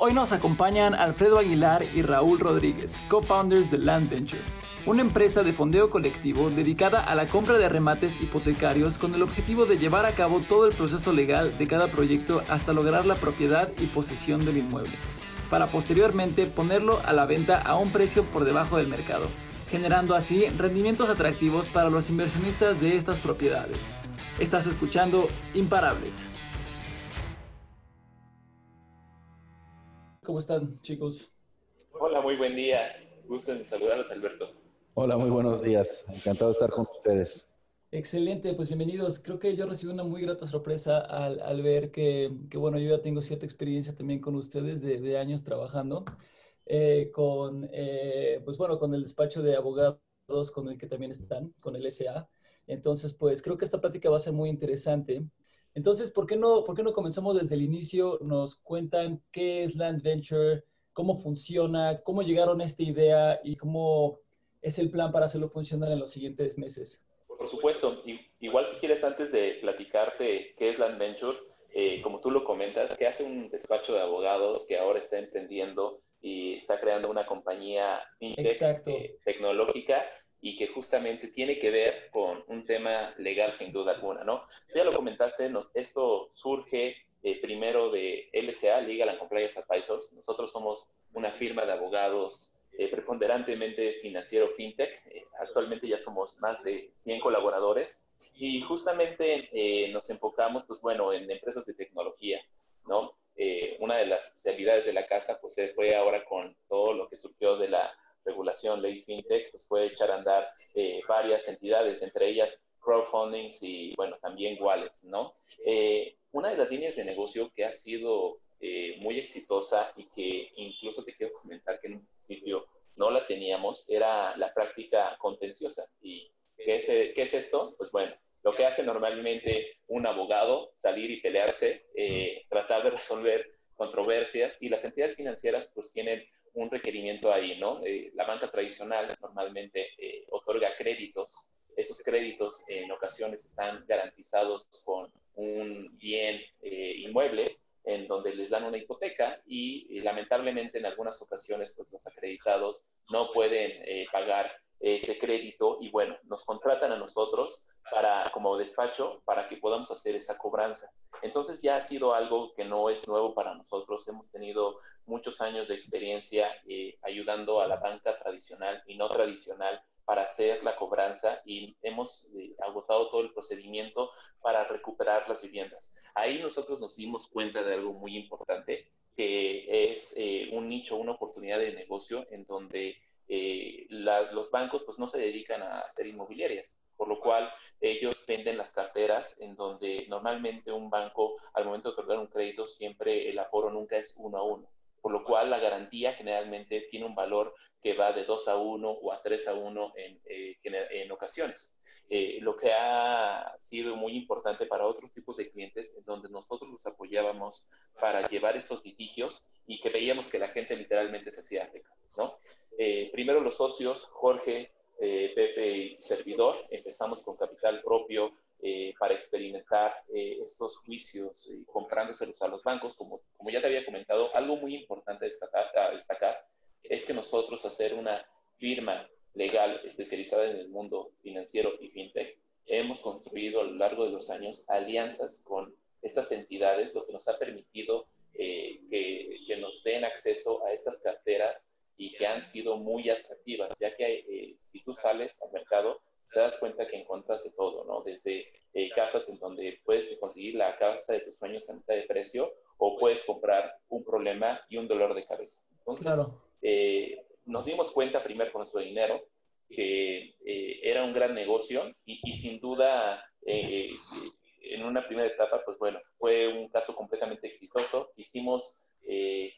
Hoy nos acompañan Alfredo Aguilar y Raúl Rodríguez, co-founders de Land Venture, una empresa de fondeo colectivo dedicada a la compra de remates hipotecarios con el objetivo de llevar a cabo todo el proceso legal de cada proyecto hasta lograr la propiedad y posesión del inmueble, para posteriormente ponerlo a la venta a un precio por debajo del mercado, generando así rendimientos atractivos para los inversionistas de estas propiedades. Estás escuchando Imparables. ¿Cómo están, chicos? Hola, muy buen día. Gusto en saludarlos, Alberto. Hola, muy buenos días. Encantado de estar con ustedes. Excelente, pues bienvenidos. Creo que yo recibí una muy grata sorpresa al, al ver que, que, bueno, yo ya tengo cierta experiencia también con ustedes de, de años trabajando eh, con, eh, pues bueno, con el despacho de abogados con el que también están, con el SA. Entonces, pues creo que esta plática va a ser muy interesante. Entonces, ¿por qué no, por qué no comenzamos desde el inicio? Nos cuentan qué es Land Venture, cómo funciona, cómo llegaron a esta idea y cómo es el plan para hacerlo funcionar en los siguientes meses. Por supuesto. Igual si quieres, antes de platicarte qué es Land Venture, eh, como tú lo comentas, que hace un despacho de abogados que ahora está emprendiendo y está creando una compañía fintech eh, tecnológica y que justamente tiene que ver con un tema legal sin duda alguna, ¿no? Ya lo comentaste, esto surge eh, primero de LCA, Legal and Compliance Advisors. Nosotros somos una firma de abogados eh, preponderantemente financiero fintech. Eh, actualmente ya somos más de 100 colaboradores y justamente nos enfocamos, pues bueno, en empresas de tecnología, ¿no? una de las especialidades de la casa, pues fue ahora con todo lo que surgió de la regulación, ley fintech, pues puede echar a andar eh, varias entidades, entre ellas crowdfundings y, bueno, también wallets, ¿no? Eh, una de las líneas de negocio que ha sido eh, muy exitosa y que incluso te quiero comentar que en un principio no la teníamos, era la práctica contenciosa. ¿Y qué es, qué es esto? Pues bueno, lo que hace normalmente un abogado, salir y pelearse, tratar de resolver controversias y las entidades financieras pues tienen un requerimiento ahí, ¿no? Eh, la banca tradicional normalmente eh, otorga créditos. Esos créditos en ocasiones están garantizados con un bien eh, inmueble en donde les dan una hipoteca y lamentablemente en algunas ocasiones pues los acreditados no pueden pagar ese crédito y bueno, nos contratan a nosotros para, como despacho para que podamos hacer esa cobranza. Entonces ya ha sido algo que no es nuevo para nosotros. Hemos tenido muchos años de experiencia eh, ayudando a la banca tradicional y no tradicional para hacer la cobranza y hemos eh, agotado todo el procedimiento para recuperar las viviendas. Ahí nosotros nos dimos cuenta de algo muy importante, que es eh, un nicho, una oportunidad de negocio en donde los bancos pues no se dedican a hacer inmobiliarias por lo cual ellos venden las carteras en donde normalmente un banco al momento de otorgar un crédito siempre el aforo nunca es uno a uno, por lo cual la garantía generalmente tiene un valor que va de 2 a 1 o a 3 a 1 en, eh, en ocasiones. Eh, lo que ha sido muy importante para otros tipos de clientes, en donde nosotros los apoyábamos para llevar estos litigios y que veíamos que la gente literalmente se hacía rica, ¿no? Eh, primero los socios, Jorge, eh, Pepe y servidor, empezamos con capital propio eh, para experimentar eh, estos juicios y comprándoselos a los bancos. Como, como ya te había comentado, algo muy importante destacar, a destacar es que nosotros hacer una firma legal especializada en el mundo financiero y fintech, hemos construido a lo largo de los años alianzas con estas entidades, lo que nos ha permitido que, que, nos den acceso a estas carteras y que han sido muy atractivas, ya que eh, si tú sales al mercado, te das cuenta que encuentras de todo, ¿no? Desde eh, casas en donde puedes conseguir la casa de tus sueños a mitad de precio o puedes comprar un problema y un dolor de cabeza. Entonces, eh, nos dimos cuenta primero con nuestro dinero que era un gran negocio y, y sin duda en una primera etapa, pues bueno, fue un caso completamente exitoso. Hicimos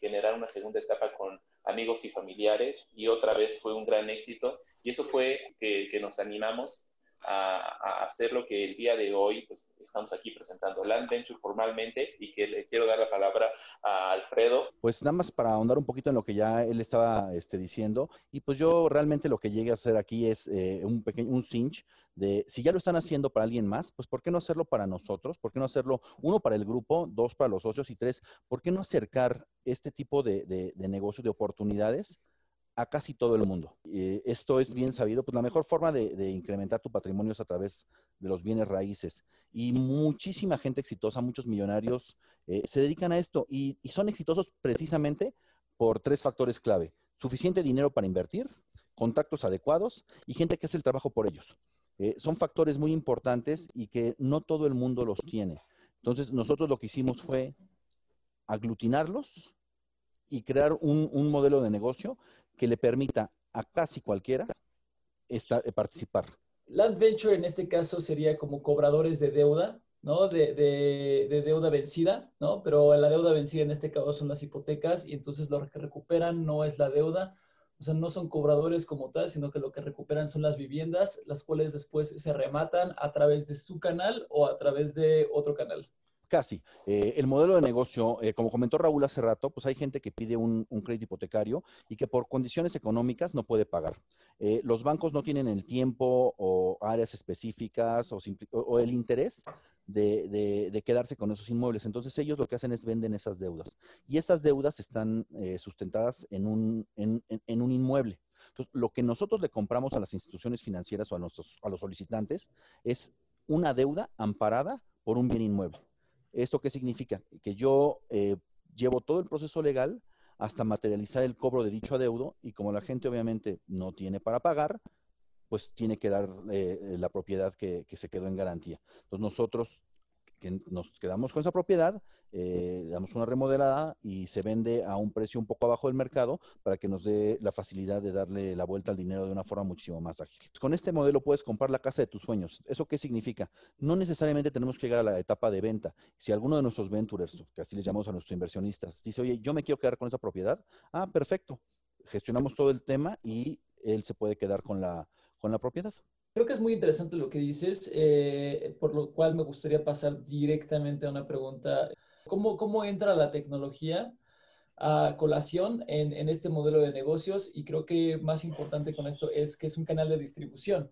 generar una segunda etapa con amigos y familiares y otra vez fue un gran éxito. Y eso fue que, nos animamos a, hacer lo que el día de hoy pues, estamos aquí presentando, Land Venture formalmente, y que le quiero dar la palabra a Alfredo. Pues nada más para ahondar un poquito en lo que ya él estaba este, diciendo, y pues yo realmente lo que llegué a hacer aquí es eh, un pequeño, un cinch de si ya lo están haciendo para alguien más, pues ¿por qué no hacerlo para nosotros? ¿Por qué no hacerlo, uno, para el grupo, dos, para los socios y tres, ¿por qué no acercar este tipo de, de, de negocio, de oportunidades? A casi todo el mundo. Eh, esto es bien sabido, pues la mejor forma de, incrementar tu patrimonio es a través de los bienes raíces. Y muchísima gente exitosa, muchos millonarios eh, se dedican a esto y, son exitosos precisamente por tres factores clave. Suficiente dinero para invertir, contactos adecuados y gente que hace el trabajo por ellos. Eh, son factores muy importantes y que no todo el mundo los tiene. Entonces, nosotros lo que hicimos fue aglutinarlos y crear un modelo de negocio que le permita a casi cualquiera eh, participar. Land Venture en este caso sería como cobradores de deuda, ¿no? De, de, deuda vencida, ¿no? Pero la deuda vencida en este caso son las hipotecas y entonces lo que recuperan no es la deuda, o sea, no son cobradores como tal, sino que lo que recuperan son las viviendas, las cuales después se rematan a través de su canal o a través de otro canal. Casi. Eh, el modelo de negocio, eh, como comentó Raúl hace rato, pues hay gente que pide un, crédito hipotecario y que por condiciones económicas no puede pagar. Eh, los bancos no tienen el tiempo o áreas específicas o, el interés de, quedarse con esos inmuebles. Entonces ellos lo que hacen es venden esas deudas. Y esas deudas están sustentadas en un, en, un inmueble. Entonces, lo que nosotros le compramos a las instituciones financieras o a, a los solicitantes es una deuda amparada por un bien inmueble. ¿Esto qué significa? Que yo eh, llevo todo el proceso legal hasta materializar el cobro de dicho adeudo y como la gente obviamente no tiene para pagar, pues tiene que dar eh, la propiedad que, que, se quedó en garantía. Entonces nosotros que nos quedamos con esa propiedad, eh, damos una remodelada y se vende a un precio un poco abajo del mercado para que nos dé la facilidad de darle la vuelta al dinero de una forma muchísimo más ágil. Con este modelo puedes comprar la casa de tus sueños. ¿Eso qué significa? No necesariamente tenemos que llegar a la etapa de venta. Si alguno de nuestros venturers, que así les llamamos a nuestros inversionistas, dice, oye, yo me quiero quedar con esa propiedad, ah, perfecto. Gestionamos todo el tema y él se puede quedar con la, con la propiedad. Creo que es muy interesante lo que dices, eh, por lo cual me gustaría pasar directamente a una pregunta. ¿Cómo, cómo entra la tecnología a colación en, en, este modelo de negocios? Y creo que más importante con esto es que es un canal de distribución,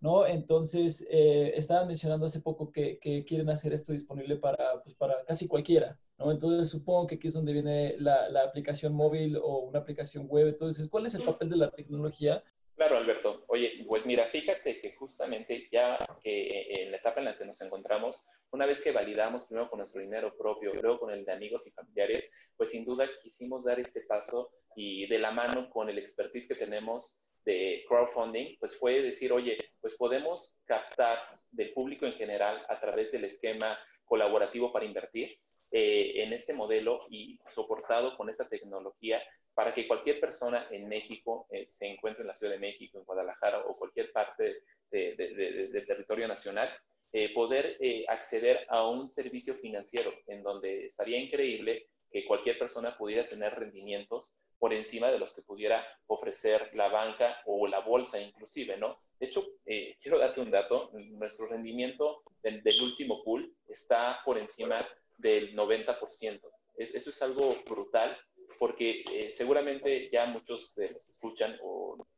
¿no? Entonces, eh, estaban mencionando hace poco que, que, quieren hacer esto disponible para, pues, para casi cualquiera, ¿no? Entonces, supongo que aquí es donde viene la, la aplicación móvil o una aplicación web. Entonces, ¿cuál es el papel de la tecnología Claro, Alberto. Oye, pues mira, fíjate que justamente ya que en la etapa en la que nos encontramos, una vez que validamos primero con nuestro dinero propio, luego con el de amigos y familiares, pues sin duda quisimos dar este paso y de la mano con el expertise que tenemos de crowdfunding, pues fue decir, oye, pues podemos captar del público en general a través del esquema colaborativo para invertir eh, en este modelo y soportado con esa tecnología para que cualquier persona en México eh, se encuentre en la Ciudad de México, en Guadalajara o cualquier parte del territorio nacional, eh, poder eh, acceder a un servicio financiero en donde estaría increíble que cualquier persona pudiera tener rendimientos por encima de los que pudiera ofrecer la banca o la bolsa inclusive, ¿no? De hecho, quiero darte un dato, nuestro rendimiento del, último pool está por encima del 90%. eso es algo brutal porque eh, seguramente ya muchos de los escuchan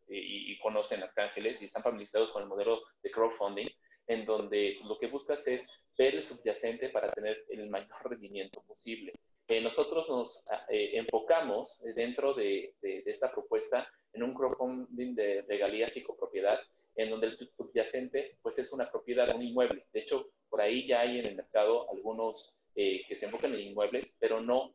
y, conocen Arcángeles y están familiarizados con el modelo de crowdfunding, en donde lo que buscas es ver el subyacente para tener el mayor rendimiento posible. Eh, nosotros nos ah, eh, enfocamos dentro de, esta propuesta en un crowdfunding de regalías y copropiedad, en donde el subyacente pues es una propiedad, un inmueble. De hecho, por ahí ya hay en el mercado algunos que se enfocan en inmuebles, pero no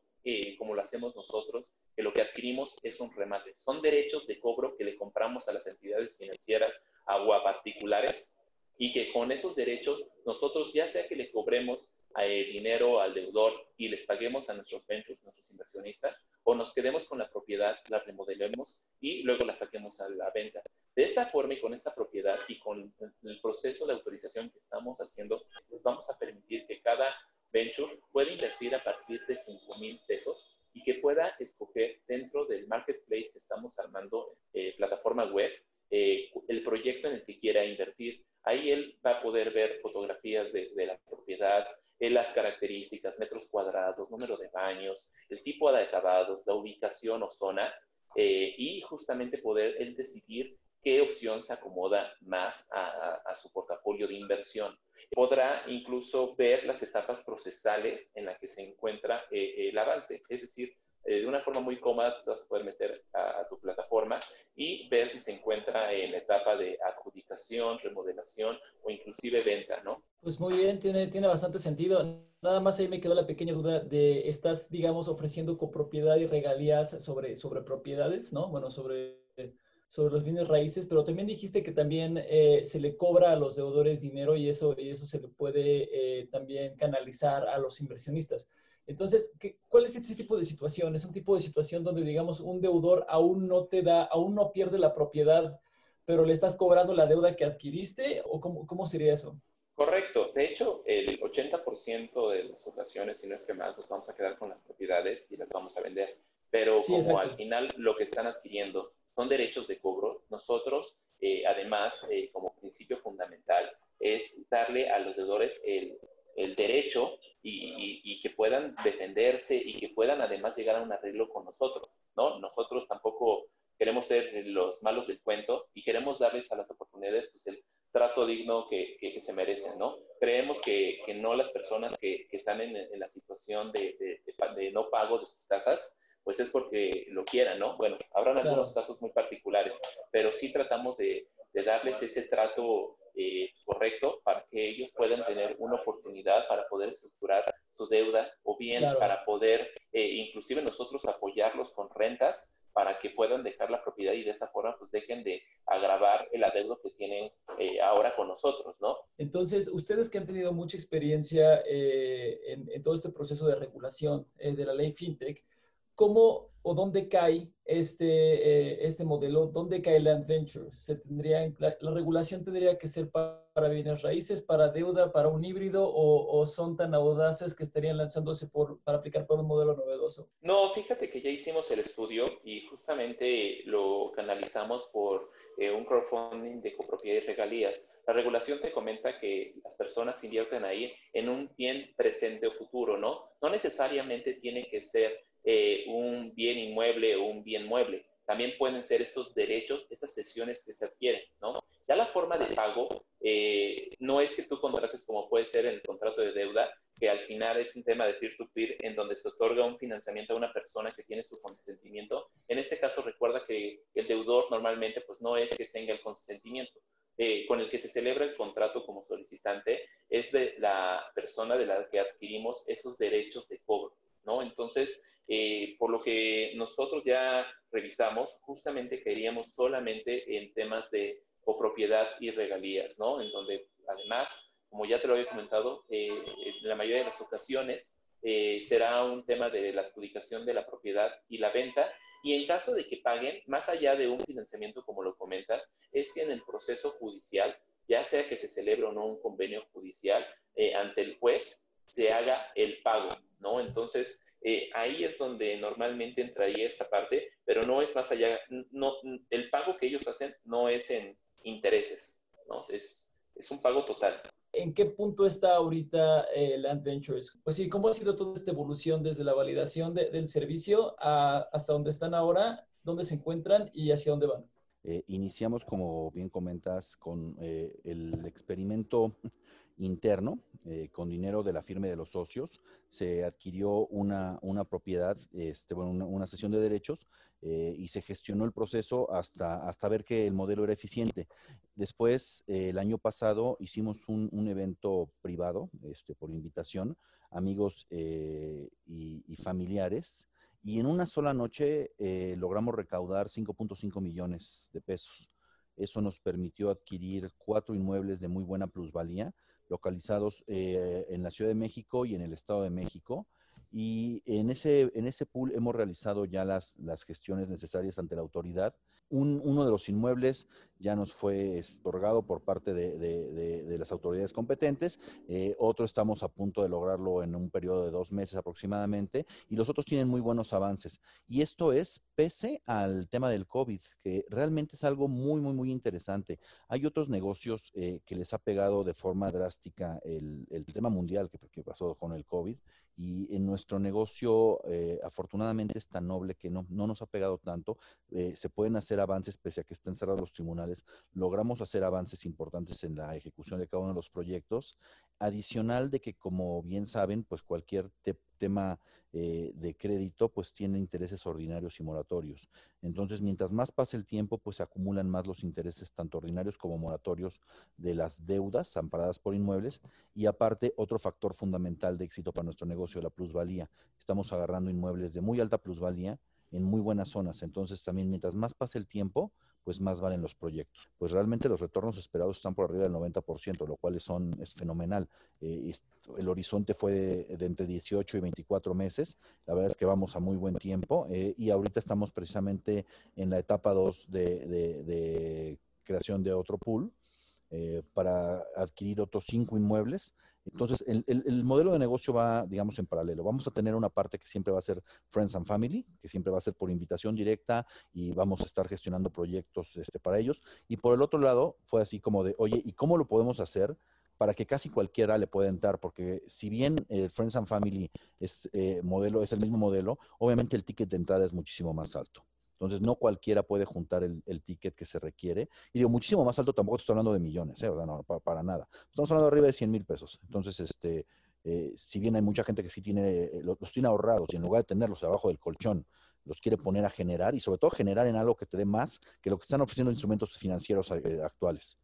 como lo hacemos nosotros, que lo que adquirimos es un remate. Son derechos de cobro que le compramos a las entidades financieras o a particulares y que con esos derechos nosotros ya sea que le cobremos el dinero al deudor y les paguemos a nuestros ventures, nuestros inversionistas, o nos quedemos con la propiedad, la remodelemos y luego la saquemos a la venta. De esta forma y con esta propiedad y con el proceso de autorización que estamos haciendo, pues vamos a permitir que cada venture puede invertir a partir de 5 mil pesos y que pueda escoger dentro del marketplace que estamos armando, eh, plataforma web, eh, el proyecto en el que quiera invertir. Ahí él va a poder ver fotografías de, la propiedad, eh, las características, metros cuadrados, número de baños, el tipo de acabados, la ubicación o zona, eh, y justamente poder él decidir qué opción se acomoda más a, su portafolio de inversión. Podrá incluso ver las etapas procesales en las que se encuentra eh, el avance, es decir, eh, de una forma muy cómoda tú vas a poder meter a, tu plataforma y ver si se encuentra en la etapa de adjudicación, remodelación o inclusive venta, ¿no? Pues muy bien, tiene, tiene bastante sentido. Nada más ahí me quedó la pequeña duda de, estás, digamos, ofreciendo copropiedad y regalías sobre, sobre propiedades, ¿no? Bueno, sobre sobre los bienes raíces, pero también dijiste que también eh, se le cobra a los deudores dinero y eso, y eso se le puede eh, también canalizar a los inversionistas. Entonces, ¿qué, ¿cuál es ese tipo de situación? ¿Es un tipo de situación donde, digamos, un deudor aún no te da, aún no pierde la propiedad, pero le estás cobrando la deuda que adquiriste? ¿O cómo, cómo sería eso? Correcto. De hecho, el 80% de las ocasiones, si no es que más, nos vamos a quedar con las propiedades y las vamos a vender. Pero como al final lo que están adquiriendo son derechos de cobro. Nosotros, eh, además, eh, como principio fundamental, es darle a los deudores el, derecho y, que puedan defenderse y que puedan además llegar a un arreglo con nosotros, ¿no? Nosotros tampoco queremos ser los malos del cuento y queremos darles a las oportunidades pues, el trato digno que, se merecen, ¿no? Creemos que, no las personas que, están en, la situación de, de, no pago de sus casas, pues es porque lo quieran, ¿no? Bueno, habrán algunos casos muy particulares, pero sí tratamos de, darles ese trato eh, correcto para que ellos puedan tener una oportunidad para poder estructurar su deuda o bien para poder eh, inclusive nosotros apoyarlos con rentas para que puedan dejar la propiedad y de esta forma pues dejen de agravar el adeudo que tienen eh, ahora con nosotros, ¿no? Entonces, ustedes que han tenido mucha experiencia en, en, todo este proceso de regulación de la ley FinTech, ¿cómo o dónde cae este, eh, este modelo? ¿Dónde cae Land Venture? ¿Se tendría, la, regulación tendría que ser para, bienes raíces, para deuda, para un híbrido o, son tan audaces que estarían lanzándose por, para aplicar por un modelo novedoso? No, fíjate que ya hicimos el estudio y justamente lo canalizamos por eh, un crowdfunding de copropiedad y regalías. La regulación te comenta que las personas invierten ahí en un bien presente o futuro, ¿no? No necesariamente tiene que ser eh, un bien inmueble o un bien mueble. También pueden ser estos derechos, estas sesiones que se adquieren, ¿no? Ya la forma de pago eh, no es que tú contrates como puede ser el contrato de deuda, que al final es un tema de peer-to-peer en donde se otorga un financiamiento a una persona que tiene su consentimiento. En este caso recuerda que el deudor normalmente pues no es que tenga el consentimiento. Eh, con el que se celebra el contrato como solicitante es de la persona de la que adquirimos esos derechos de cobro, ¿no? Entonces, eh, por lo que nosotros ya revisamos, justamente queríamos solamente en temas de copropiedad y regalías, ¿no? En donde además, como ya te lo había comentado, eh, en la mayoría de las ocasiones eh, será un tema de la adjudicación de la propiedad y la venta. Y en caso de que paguen, más allá de un financiamiento, como lo comentas, es que en el proceso judicial, ya sea que se celebre o no un convenio judicial, ante el juez se haga el pago, ¿no? Entonces, eh, ahí es donde normalmente entraría esta parte, pero no es más allá, no, el pago que ellos hacen no es en intereses, ¿no? es, es un pago total. ¿En qué punto está ahorita el Land Ventures? Pues sí, ¿cómo ha sido toda esta evolución desde la validación del servicio hasta donde están ahora, dónde se encuentran y hacia dónde van? Eh, iniciamos, como bien comentas, con eh, el experimento interno, eh, con dinero de la firma de los socios, se adquirió una, una propiedad, este, bueno, una, sesión de derechos eh, y se gestionó el proceso hasta, hasta ver que el modelo era eficiente. Después, eh, el año pasado, hicimos un, un evento privado, este, por invitación, amigos y, y, familiares, y en una sola noche logramos recaudar 5.5 millones de pesos. Eso nos permitió adquirir cuatro inmuebles de muy buena plusvalía localizados eh, en la Ciudad de México y en el Estado de México. Y en ese, en ese pool hemos realizado ya las, las gestiones necesarias ante la autoridad. Un, uno de los inmuebles ya nos fue otorgado por parte de, de, las autoridades competentes, eh, otro estamos a punto de lograrlo en un periodo de dos meses aproximadamente, y los otros tienen muy buenos avances. Y esto es pese al tema del COVID, que realmente es algo muy, muy, muy interesante. Hay otros negocios eh, que les ha pegado de forma drástica el, el tema mundial que, que pasó con el COVID y en nuestro negocio eh, afortunadamente es tan noble que no, no nos ha pegado tanto. Se pueden hacer avances pese a que estén cerrados los tribunales. Logramos hacer avances importantes en la ejecución de cada uno de los proyectos. Adicional de que, como bien saben, pues cualquier tema eh, de crédito, pues tiene intereses ordinarios y moratorios. Entonces, mientras más pase el tiempo, pues se acumulan más los intereses tanto ordinarios como moratorios de las deudas amparadas por inmuebles. Y aparte, otro factor fundamental de éxito para nuestro negocio, la plusvalía. Estamos agarrando inmuebles de muy alta plusvalía en muy buenas zonas. Entonces, también mientras más pase el tiempo, pues más valen los proyectos. Pues realmente los retornos esperados están por arriba del 90%, lo cual son, es fenomenal. Eh, el horizonte fue de, entre 18 y 24 meses. La verdad es que vamos a muy buen tiempo eh, y ahorita estamos precisamente en la etapa 2 de, de, creación de otro pool eh, para adquirir otros cinco inmuebles entonces, el, modelo de negocio va, digamos, en paralelo. Vamos a tener una parte que siempre va a ser Friends and Family, que siempre va a ser por invitación directa y vamos a estar gestionando proyectos este, para ellos. Y por el otro lado, fue así como de, oye, ¿y cómo lo podemos hacer? para que casi cualquiera le pueda entrar, porque si bien el Friends and Family es, eh, modelo, es el mismo modelo, obviamente el ticket de entrada es muchísimo más alto. Entonces, no cualquiera puede juntar el, ticket que se requiere. Y digo, muchísimo más alto, tampoco estoy hablando de millones, ¿eh? o sea, no, para, nada. Estamos hablando arriba de 100 mil pesos. Entonces, este, eh, si bien hay mucha gente que sí tiene, eh, los, tiene ahorrados y en lugar de tenerlos abajo del colchón, los quiere poner a generar y sobre todo generar en algo que te dé más que lo que están ofreciendo instrumentos financieros actuales.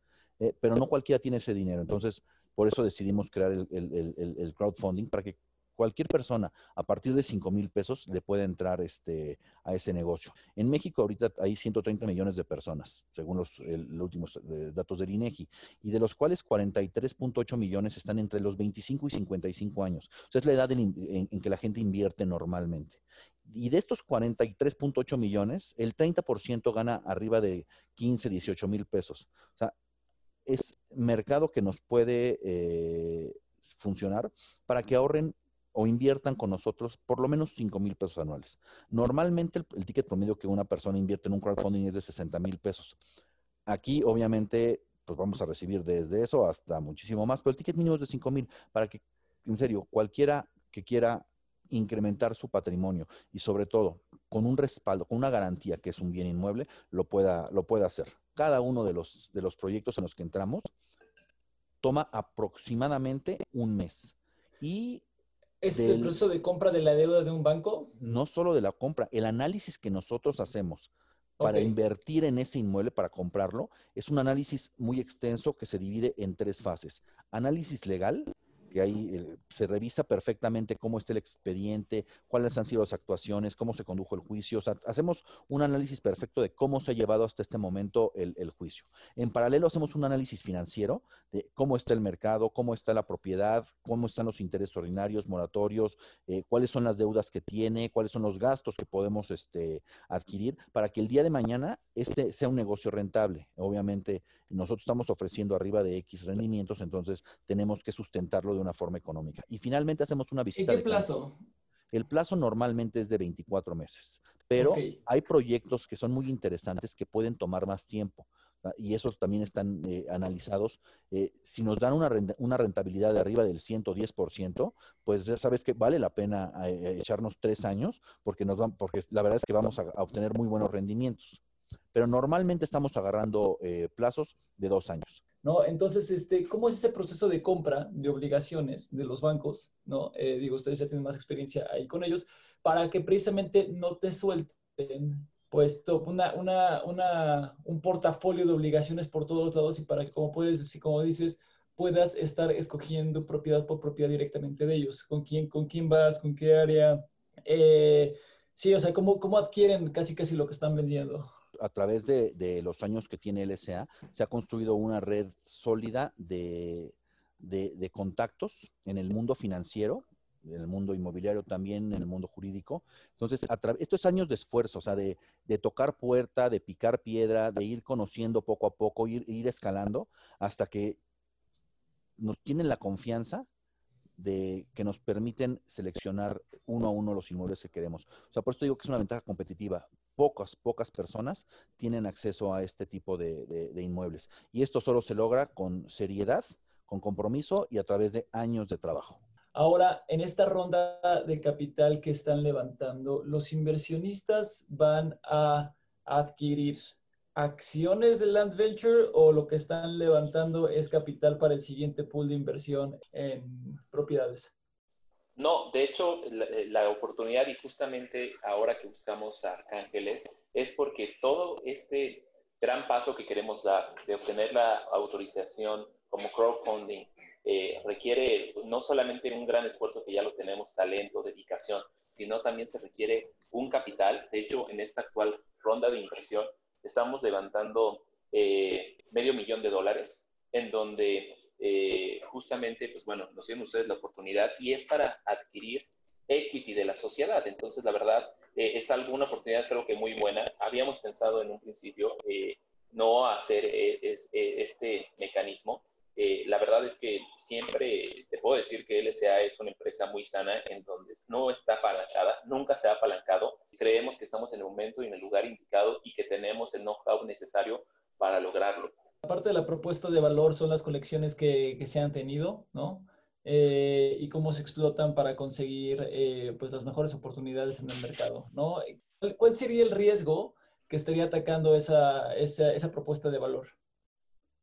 pero no cualquiera tiene ese dinero. Entonces, por eso decidimos crear el, el crowdfunding para que cualquier persona a partir de 5 mil pesos le puede entrar este, a ese negocio. En México ahorita hay 130 millones de personas, según los, últimos eh, datos del INEGI, y de los cuales 43.8 millones están entre los 25 y 55 años. O sea, es la edad en, que la gente invierte normalmente. Y de estos 43.8 millones, el 30% gana arriba de 15, 18 mil pesos. O sea, es mercado que nos puede eh, funcionar para que ahorren o inviertan con nosotros por lo menos 5 mil pesos anuales. Normalmente el, ticket promedio que una persona invierte en un crowdfunding es de 60 mil pesos. Aquí, obviamente, pues vamos a recibir desde eso hasta muchísimo más, pero el ticket mínimo es de 5 mil para que, en serio, cualquiera que quiera incrementar su patrimonio y sobre todo con un respaldo, con una garantía que es un bien inmueble, lo pueda, lo pueda hacer. Cada uno de los, de los proyectos en los que entramos toma aproximadamente un mes. Y ¿Es el proceso de compra de la deuda de un banco? No solo de la compra, el análisis que nosotros hacemos para invertir en ese inmueble, para comprarlo, es un análisis muy extenso que se divide en tres fases. Análisis legal, que ahí eh, se revisa perfectamente cómo está el expediente, cuáles han sido las actuaciones, cómo se condujo el juicio. Hacemos un análisis perfecto de cómo se ha llevado hasta este momento el, juicio. En paralelo hacemos un análisis financiero de cómo está el mercado, cómo está la propiedad, cómo están los intereses ordinarios, moratorios, eh, cuáles son las deudas que tiene, cuáles son los gastos que podemos este, adquirir para que el día de mañana este sea un negocio rentable. Obviamente nosotros estamos ofreciendo arriba de X rendimientos, entonces tenemos que sustentarlo de una forma económica. Y finalmente hacemos una visita. ¿En qué plazo? El plazo normalmente es de 24 meses, pero hay proyectos que son muy interesantes que pueden tomar más tiempo y esos también están eh, analizados. Eh, si nos dan una, una, rentabilidad de arriba del 110%, pues ya sabes que vale la pena eh, echarnos tres años porque, nos van, porque la verdad es que vamos a, a obtener muy buenos rendimientos. Pero normalmente estamos agarrando plazos de dos años. ¿No? Entonces, este, ¿cómo es ese proceso de compra de obligaciones de los bancos? ¿no? Eh, digo, ustedes ya tienen más experiencia ahí con ellos, para que precisamente no te suelten pues una, una, una, un portafolio de obligaciones por todos lados y para que, como puedes decir, como dices, puedas estar escogiendo propiedad por propiedad directamente de ellos. ¿Con quién, con quién vas? ¿Con qué área? Eh, sí, o sea, ¿cómo, ¿cómo adquieren casi casi lo que están vendiendo? A través de, los años que tiene LSA, se ha construido una red sólida de, contactos en el mundo financiero en el mundo inmobiliario también, en el mundo jurídico. Entonces, esto es años de esfuerzo, o sea, de, tocar puerta, de picar piedra, de ir conociendo poco a poco, ir, ir escalando hasta que nos tienen la confianza de que nos permiten seleccionar uno a uno los inmuebles que queremos. O sea, por esto digo que es una ventaja competitiva. Pocas, pocas personas tienen acceso a este tipo de, inmuebles. Y esto solo se logra con seriedad, con compromiso y a través de años de trabajo. Ahora, en esta ronda de capital que están levantando, ¿los inversionistas van a adquirir acciones de Land Venture o lo que están levantando es capital para el siguiente pool de inversión en propiedades? No, de hecho, la, oportunidad y justamente ahora que buscamos a Arcángeles es porque todo este gran paso que queremos dar de obtener la autorización como crowdfunding eh, requiere no solamente un gran esfuerzo que ya lo tenemos, talento, dedicación, sino también se requiere un capital. De hecho, en esta actual ronda de inversión estamos levantando eh, medio millón de dólares, en donde eh, justamente, pues bueno, nos dieron ustedes la oportunidad y es para adquirir equity de la sociedad. Entonces, la verdad, eh, es alguna oportunidad creo que muy buena. Habíamos pensado en un principio no hacer este mecanismo. la verdad es que siempre te puedo decir que LSA es una empresa muy sana en donde no está apalancada, nunca se ha apalancado creemos que estamos en el momento y en el lugar indicado y que tenemos el know-how necesario para lograrlo. Aparte de la propuesta de valor son las colecciones que, que se han tenido, ¿no? Eh, y cómo se explotan para conseguir eh, pues las mejores oportunidades en el mercado, ¿no? ¿Cuál sería el riesgo que estaría atacando esa, esa, propuesta de valor?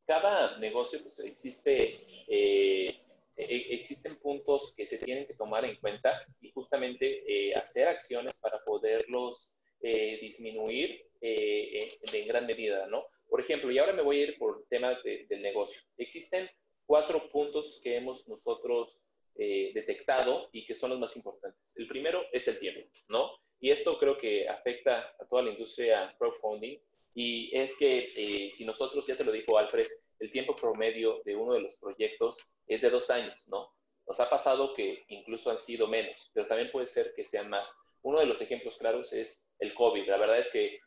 Cada negocio pues, existe eh, e, existen puntos que se tienen que tomar en cuenta y justamente hacer acciones para poderlos disminuir eh, en, gran medida, ¿no? Por ejemplo, y ahora me voy a ir por el tema del negocio. Existen cuatro puntos que hemos nosotros detectado y que son los más importantes. El primero es el tiempo, ¿no? Y esto creo que afecta a toda la industria crowdfunding y es que si nosotros, ya te lo dijo Alfred, el tiempo promedio de uno de los proyectos es de dos años, ¿no? Nos ha pasado que incluso han sido menos, pero también puede ser que sean más. Uno de los ejemplos claros es el COVID. La verdad es que eh,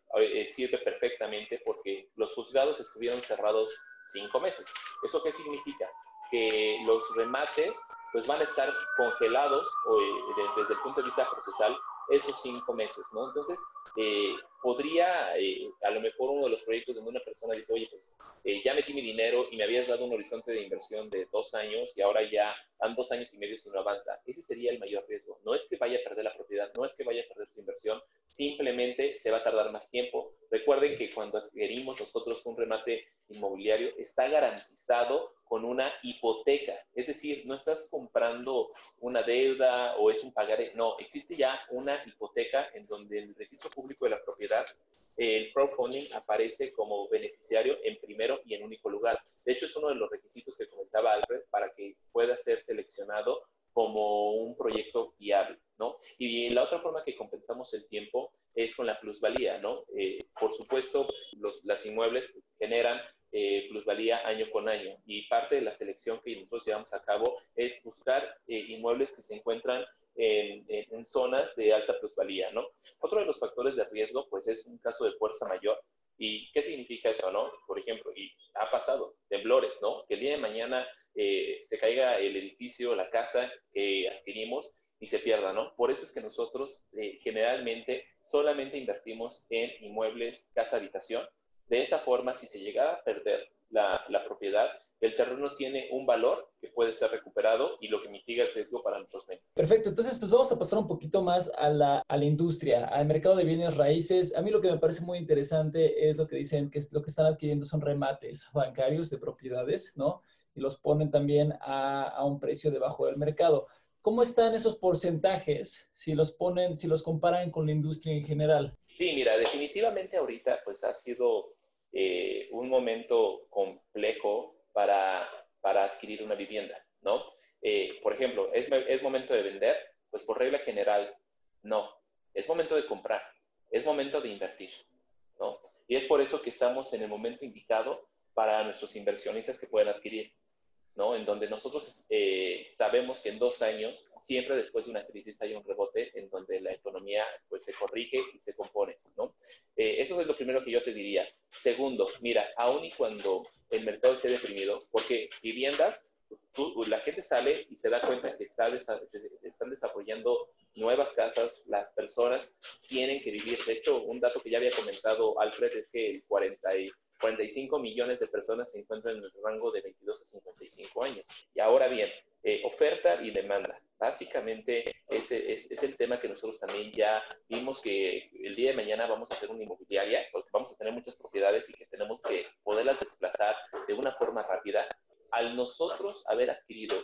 sirve perfectamente porque los juzgados estuvieron cerrados cinco meses. ¿Eso qué significa? Que los remates pues van a estar congelados eh, desde el punto de vista procesal esos cinco meses, ¿no? Entonces, eh, podría, eh, a lo mejor uno de los proyectos donde una persona dice, oye, pues eh, ya metí mi dinero y me habías dado un horizonte de inversión de dos años y ahora ya han dos años y medio si no avanza. Ese sería el mayor riesgo. No es que vaya a perder la propiedad, no es que vaya a perder su inversión, simplemente se va a tardar más tiempo. Recuerden que cuando adquirimos nosotros un remate inmobiliario, está garantizado con una hipoteca. Es decir, no estás comprando una deuda o es un pagaré. No, existe ya una hipoteca en donde el registro público de la propiedad, el crowdfunding aparece como beneficiario en primero y en único lugar. De hecho, es uno de los requisitos que comentaba Alfred para que pueda ser seleccionado como un proyecto viable, ¿no? Y la otra forma que compensamos el tiempo es con la plusvalía, ¿no? Eh, por supuesto, los las inmuebles generan eh, plusvalía año con año y parte de la selección que nosotros llevamos a cabo es buscar eh, inmuebles que se encuentran en, en, zonas de alta plusvalía, ¿no? Otro de los factores de riesgo, pues, es un caso de fuerza mayor. ¿Y qué significa eso, no? Por ejemplo, y ha pasado, temblores, ¿no? Que el día de mañana eh, se caiga el edificio, la casa que adquirimos y se pierda, ¿no? Por eso es que nosotros eh, generalmente solamente invertimos en inmuebles casa-habitación. De esa forma, si se llega a perder la, propiedad, el terreno tiene un valor que puede ser recuperado y lo que mitiga el riesgo para nuestros bienes. Perfecto, entonces pues vamos a pasar un poquito más a la, a la, industria, al mercado de bienes raíces. A mí lo que me parece muy interesante es lo que dicen que lo que están adquiriendo son remates bancarios de propiedades, ¿no? Y los ponen también a, a un precio debajo del mercado. ¿Cómo están esos porcentajes si los ponen, si los comparan con la industria en general? Sí, mira, definitivamente ahorita pues ha sido eh, un momento complejo para, para adquirir una vivienda, ¿no? Eh, por ejemplo, ¿es, ¿es momento de vender? Pues por regla general, no. Es momento de comprar, es momento de invertir, ¿no? Y es por eso que estamos en el momento indicado para nuestros inversionistas que pueden adquirir. ¿No? En donde nosotros eh, sabemos que en dos años, siempre después de una crisis hay un rebote en donde la economía pues se corrige y se compone, ¿no? Eh, eso es lo primero que yo te diría. Segundo, mira, aun y cuando el mercado esté deprimido, porque viviendas, la gente sale y se da cuenta que está están desarrollando nuevas casas, las personas tienen que vivir. De hecho, un dato que ya había comentado Alfred es que el 40 y 45 millones de personas se encuentran en el rango de 22 a 55 años. Y ahora bien, eh, oferta y demanda. Básicamente ese es, es, el tema que nosotros también ya vimos que el día de mañana vamos a hacer una inmobiliaria, porque vamos a tener muchas propiedades y que tenemos que poderlas desplazar de una forma rápida. Al nosotros haber adquirido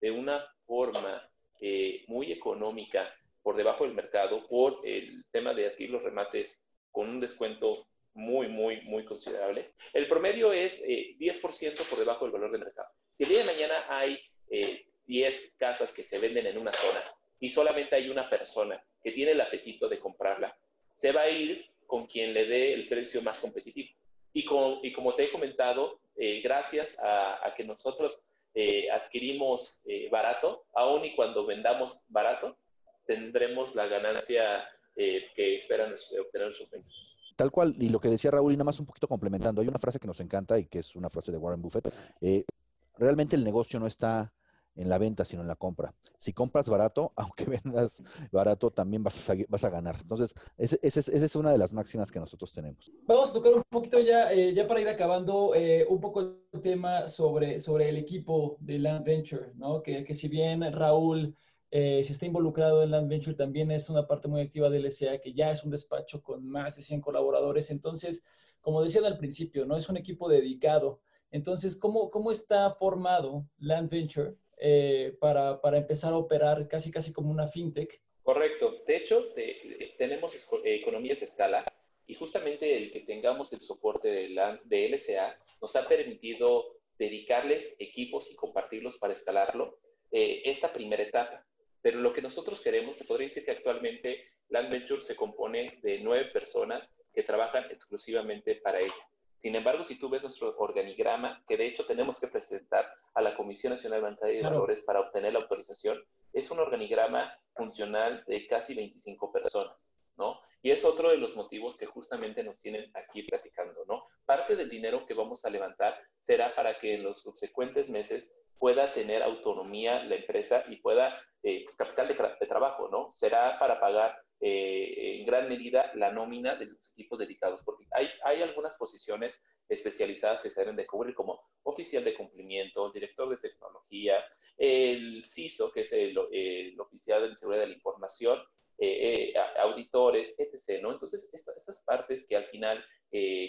de una forma eh, muy económica por debajo del mercado por el tema de adquirir los remates con un descuento muy, muy, muy considerable. El promedio es 10% eh, por debajo del valor de mercado. Si el día de mañana hay 10 eh, casas que se venden en una zona y solamente hay una persona que tiene el apetito de comprarla, se va a ir con quien le dé el precio más competitivo. Y, con, y como te he comentado, eh, gracias a, que nosotros adquirimos barato, aun y cuando vendamos barato, tendremos la ganancia que esperan obtener sus ventas. Tal cual, y lo que decía Raúl, y nada más un poquito complementando, hay una frase que nos encanta y que es una frase de Warren Buffett. Eh, realmente el negocio no está en la venta, sino en la compra. Si compras barato, aunque vendas barato, también vas a, vas a ganar. Entonces, esa es, una de las máximas que nosotros tenemos. Vamos a tocar un poquito ya, eh, ya para ir acabando, eh, un poco el tema sobre, sobre el equipo de Land Venture, ¿no? Que, que si bien Raúl eh, si está involucrado en Land Venture, también es una parte muy activa del SA, que ya es un despacho con más de 100 colaboradores. Entonces, como decían al principio, ¿no? Es un equipo dedicado. Entonces, ¿cómo, cómo está formado Land Venture eh, para, para, empezar a operar casi, casi como una fintech? Correcto. De hecho, tenemos economías de escala y justamente el que tengamos el soporte de, la, de LSA nos ha permitido dedicarles equipos y compartirlos para escalarlo eh, esta primera etapa. Pero lo que nosotros queremos, te podría decir que actualmente Land Venture se compone de nueve personas que trabajan exclusivamente para ella. Sin embargo, si tú ves nuestro organigrama, que de hecho tenemos que presentar a la Comisión Nacional Bancaria de Valores para obtener la autorización, es un organigrama funcional de casi 25 personas, ¿no? Y es otro de los motivos que justamente nos tienen aquí platicando, ¿no? Parte del dinero que vamos a levantar será para que en los subsecuentes meses pueda tener autonomía la empresa y pueda, eh, pues, capital de, trabajo, ¿no? Será para pagar eh, en gran medida la nómina de los equipos dedicados, porque hay, hay algunas posiciones especializadas que se deben de cubrir, como oficial de cumplimiento, director de tecnología, el CISO, que es el, oficial de seguridad de la información, eh, auditores, etc. ¿no? Entonces, estas partes que al final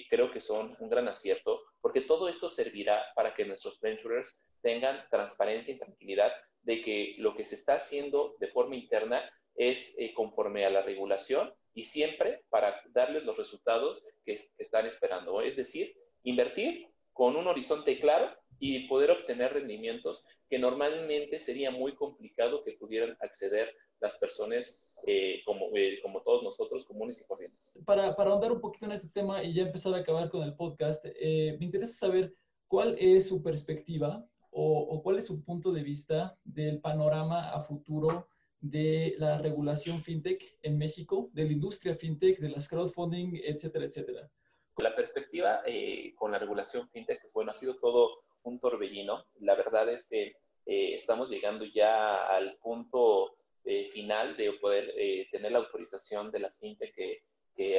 creo que son un gran acierto, porque todo esto servirá para que nuestros venturers tengan transparencia y tranquilidad de que lo que se está haciendo de forma interna es eh, conforme a la regulación y siempre para darles los resultados que, están esperando. Es decir, invertir con un horizonte claro y poder obtener rendimientos que normalmente sería muy complicado que pudieran acceder las personas eh, como, eh, como todos nosotros, comunes y corrientes. Para, para ahondar un poquito en este tema y ya empezar a acabar con el podcast, me interesa saber cuál es su perspectiva o, cuál es su punto de vista del panorama a futuro de la regulación fintech en México, de la industria fintech, de las crowdfunding, etcétera, etcétera. La perspectiva eh, con la regulación fintech, pues bueno, ha sido todo un torbellino. La verdad es que eh, estamos llegando ya al punto eh, final de poder tener la autorización de las fintech que,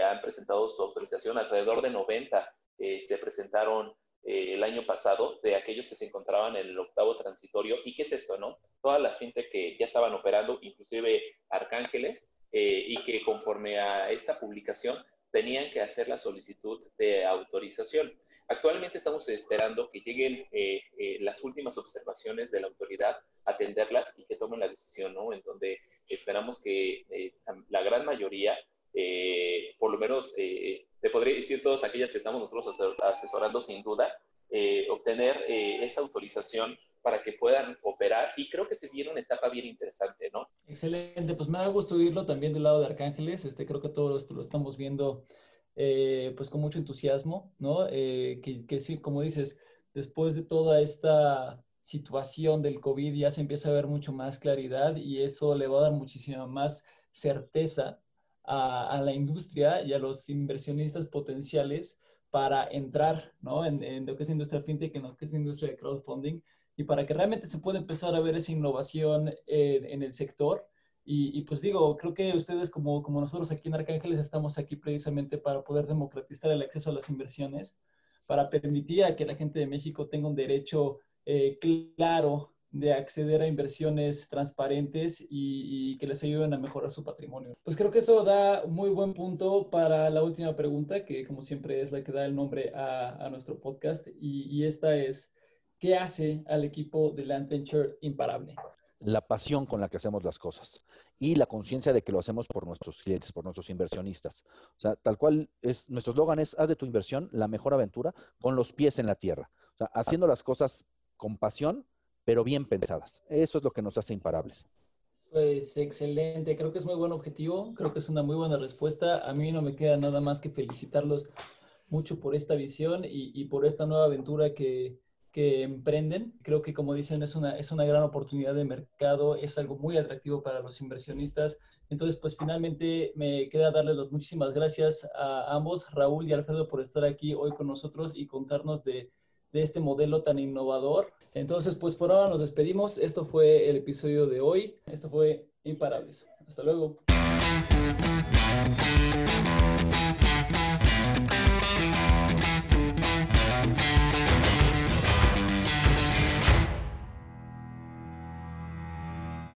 han presentado su autorización. Alrededor de 90 se presentaron eh, el año pasado de aquellos que se encontraban en el octavo transitorio. ¿Y qué es esto, no? Todas las gente que ya estaban operando, inclusive Arcángeles, eh, y que conforme a esta publicación tenían que hacer la solicitud de autorización. Actualmente estamos esperando que lleguen eh, las últimas observaciones de la autoridad, atenderlas y que tomen la decisión, ¿no? En donde esperamos que la gran mayoría, por lo menos te podría decir todas aquellas que estamos nosotros asesorando sin duda, eh, obtener eh, esa autorización para que puedan operar y creo que se viene una etapa bien interesante, ¿no? Excelente, pues me da gusto oírlo también del lado de Arcángeles, este, creo que todo esto lo estamos viendo eh, pues con mucho entusiasmo, ¿no? que, que, sí, como dices, después de toda esta situación del COVID ya se empieza a ver mucho más claridad y eso le va a dar muchísima más certeza a, la industria y a los inversionistas potenciales para entrar ¿no? en, lo que es la industria fintech, en lo que es la industria de crowdfunding y para que realmente se pueda empezar a ver esa innovación en el sector. Y, pues digo, creo que ustedes como, como nosotros aquí en Arcángeles estamos aquí precisamente para poder democratizar el acceso a las inversiones, para permitir a que la gente de México tenga un derecho eh, claro de acceder a inversiones transparentes y, que les ayuden a mejorar su patrimonio. Pues creo que eso da muy buen punto para la última pregunta, que como siempre es la que da el nombre a, nuestro podcast, y, esta es, ¿qué hace al equipo de Land Venture imparable? La pasión con la que hacemos las cosas y la conciencia de que lo hacemos por nuestros clientes, por nuestros inversionistas. O sea, tal cual es, nuestro eslogan es, haz de tu inversión la mejor aventura con los pies en la tierra. Haciendo las cosas con pasión pero bien pensadas. Eso es lo que nos hace imparables. Pues excelente, creo que es muy buen objetivo, creo que es una muy buena respuesta. A mí no me queda nada más que felicitarlos mucho por esta visión y, por esta nueva aventura que, que, emprenden. Creo que como dicen es una, es una gran oportunidad de mercado, es algo muy atractivo para los inversionistas. Entonces, pues finalmente me queda darles las muchísimas gracias a ambos, Raúl y Alfredo, por estar aquí hoy con nosotros y contarnos de, de este modelo tan innovador. Entonces, pues por ahora nos despedimos. Esto fue el episodio de hoy. Esto fue Imparables. Hasta luego.